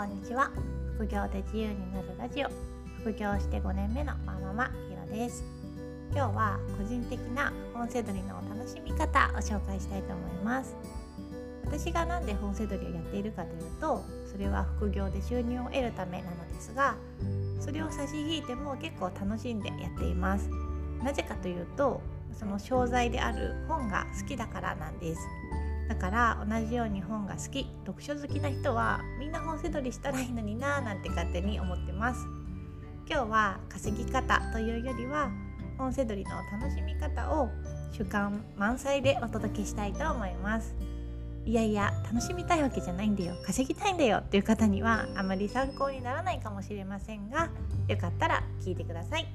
こんにちは。副業で自由になるラジオ。副業して5年目のまままひろです。今日は個人的な本セドリの楽しみ方を紹介したいと思います。私が何で本セドリをやっているかというとそれは副業で収入を得るためなのですがそれを差し引いても結構楽しんでやっています。なぜかというとその商材である本が好きだからなんです。だから同じように本が好き読書好きな人はみんな本せどりしたらいいのになーなんて勝手に思ってます。今日は稼ぎ方というよりは本せどりの楽しみ方を主観満載でお届けしたいと思います。いやいや楽しみたいわけじゃないんだよ。稼ぎたいんだよっていう方にはあまり参考にならないかもしれませんがよかったら聞いてください。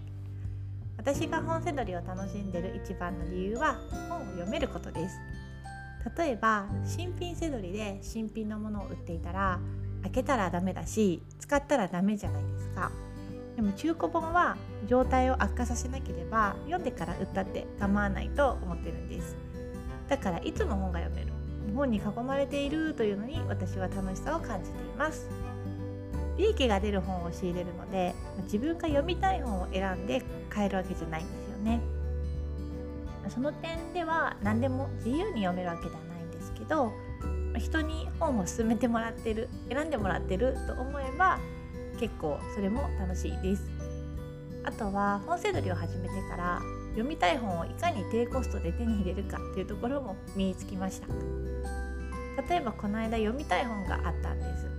私が本せどりを楽しんでる一番の理由は本を読めることです。例えば新品せどりで新品のものを売っていたら開けたらダメだし使ったらダメじゃないですか。でも中古本は状態を悪化させなければ読んでから売ったって構わないと思ってるんです。だからいつも本が読める。本に囲まれているというのに私は楽しさを感じています。利益が出る本を仕入れるので自分が読みたい本を選んで買えるわけじゃないんですよね。その点では何でも自由に読めるわけではないんですけど人に本を勧めてもらってる選んでもらってると思えば結構それも楽しいです。あとは本せどりを始めてから読みたい本をいかに低コストで手に入れるかっていうところも身につきました。例えばこの間読みたい本があったんです。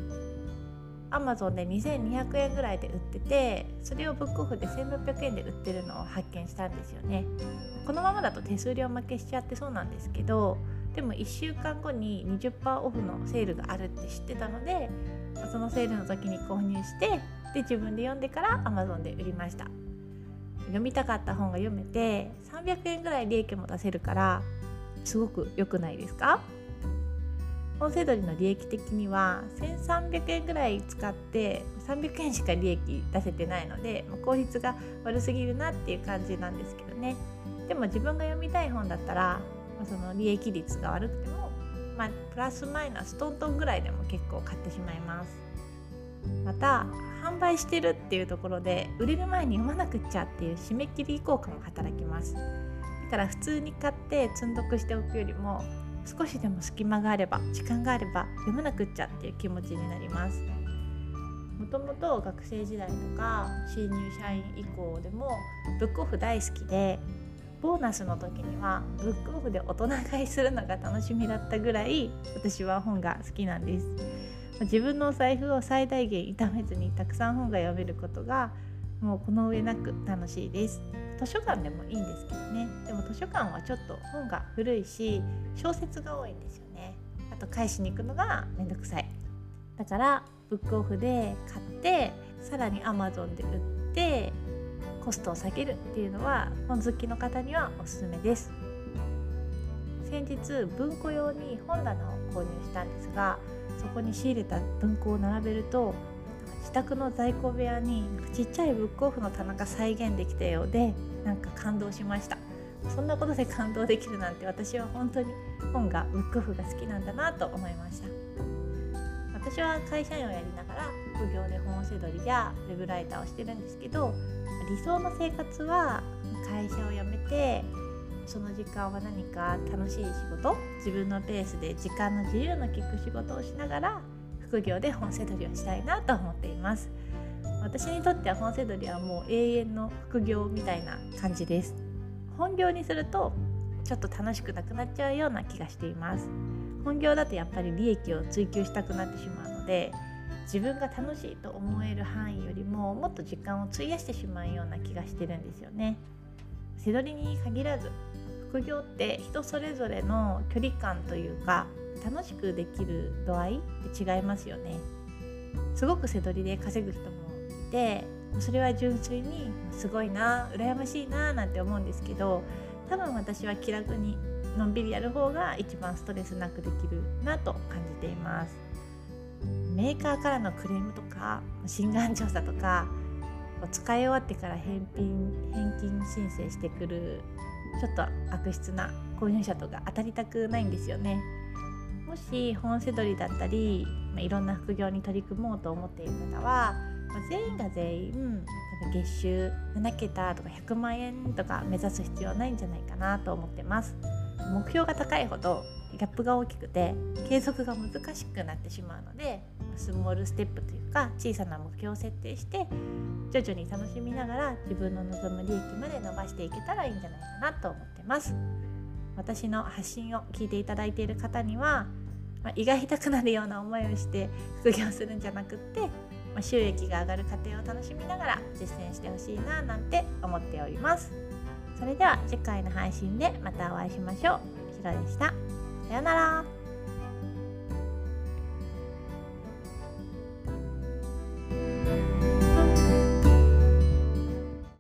Amazon で2200円ぐらいで売っててそれをブックオフで1600円で売ってるのを発見したんですよね。このままだと手数料負けしちゃってそうなんですけどでも1週間後に20%オフのセールがあるって知ってたのでそのセールの時に購入してで自分で読んでから Amazon で売りました。読みたかった本が読めて300円ぐらい利益も出せるからすごく良くないですか？音声取りの利益的には1300円ぐらい使って300円しか利益出せてないので効率が悪すぎるなっていう感じなんですけどね。でも自分が読みたい本だったらその利益率が悪くても、まあ、プラスマイナストントンぐらいでも結構買ってしまいます。また販売してるっていうところで売れる前に読まなくっちゃっていう締め切り効果も働きます。だから普通に買って積んどくしておくよりも少しでも隙間があれば時間があれば読まなくっちゃっていう気持ちになります。もともと学生時代とか新入社員以降でもブックオフ大好きでボーナスの時にはブックオフで大人買いするのが楽しみだったぐらい私は本が好きなんです。自分のお財布を最大限痛めずにたくさん本が読めることがもうこの上なく楽しいです。図書館でもいいんですけどね。でも図書館はちょっと本が古いし小説が多いんですよね。あと返しに行くのがめんどくさい。だからブックオフで買ってさらに Amazon で売ってコストを下げるっていうのは本好きの方にはおすすめです。先日文庫用に本棚を購入したんですがそこに仕入れた文庫を並べると宅の在庫部屋にちっちゃいブックオフの棚が再現できたようでなんか感動しました。そんなことで感動できるなんて私は本当に本がブックオフが好きなんだなと思いました。私は会社員をやりながら副業で本せどりやウェブライターをしてるんですけど理想の生活は会社を辞めてその時間は何か楽しい仕事自分のペースで時間の自由の利く仕事をしながら副業で本せどりをしたいなと思っています。私にとっては本せどりはもう永遠の副業みたいな感じです。本業にするとちょっと楽しくなくなっちゃうような気がしています。本業だとやっぱり利益を追求したくなってしまうので自分が楽しいと思える範囲よりももっと時間を費やしてしまうような気がしてるんですよね。背取りに限らず副業って人それぞれの距離感というか楽しくできる度合いって違いますよね。すごく背取りで稼ぐ人もいてそれは純粋にすごいな羨ましいななんて思うんですけど多分私は気楽にのんびりやる方が一番ストレスなくできるなと感じています。メーカーからのクレームとか心眼調査とか使い終わってから返品返金申請してくるちょっと悪質な購入者とか当たりたくないんですよね。もし本セドリだったり、まあ、いろんな副業に取り組もうと思っている方は、まあ、全員が全員月収7桁とか100万円とか目指す必要ないんじゃないかなと思ってます。目標が高いほどギャップが大きくて継続が難しくなってしまうのでスモールステップというか小さな目標を設定して徐々に楽しみながら自分の望む利益まで伸ばしていけたらいいんじゃないかなと思ってます。私の発信を聞いていただいている方には、まあ、胃が痛くなるような思いをして副業するんじゃなくってま収益が上がる過程を楽しみながら実践してほしいななんて思っております。それでは次回の配信でまたお会いしましょう。ひろでした。さようなら。